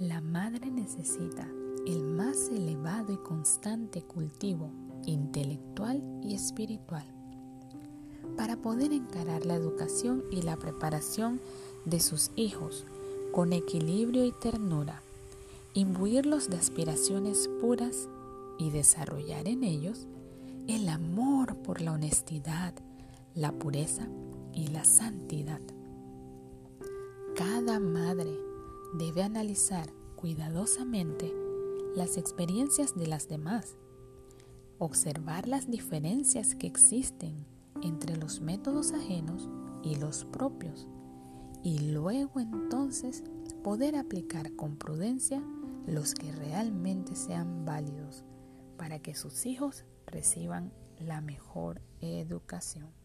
necesita el más elevado y constante cultivo intelectual y espiritual para poder encarar la educación y la preparación de sus hijos con equilibrio y ternura, imbuirlos de aspiraciones puras y desarrollar en ellos el amor por la honestidad, la pureza y la santidad. Cada madre debe analizar cuidadosamente las experiencias de las demás, observar las diferencias que existen entre los métodos ajenos y los propios y luego entonces poder aplicar con prudencia los que realmente sean válidos para que sus hijos reciban la mejor educación.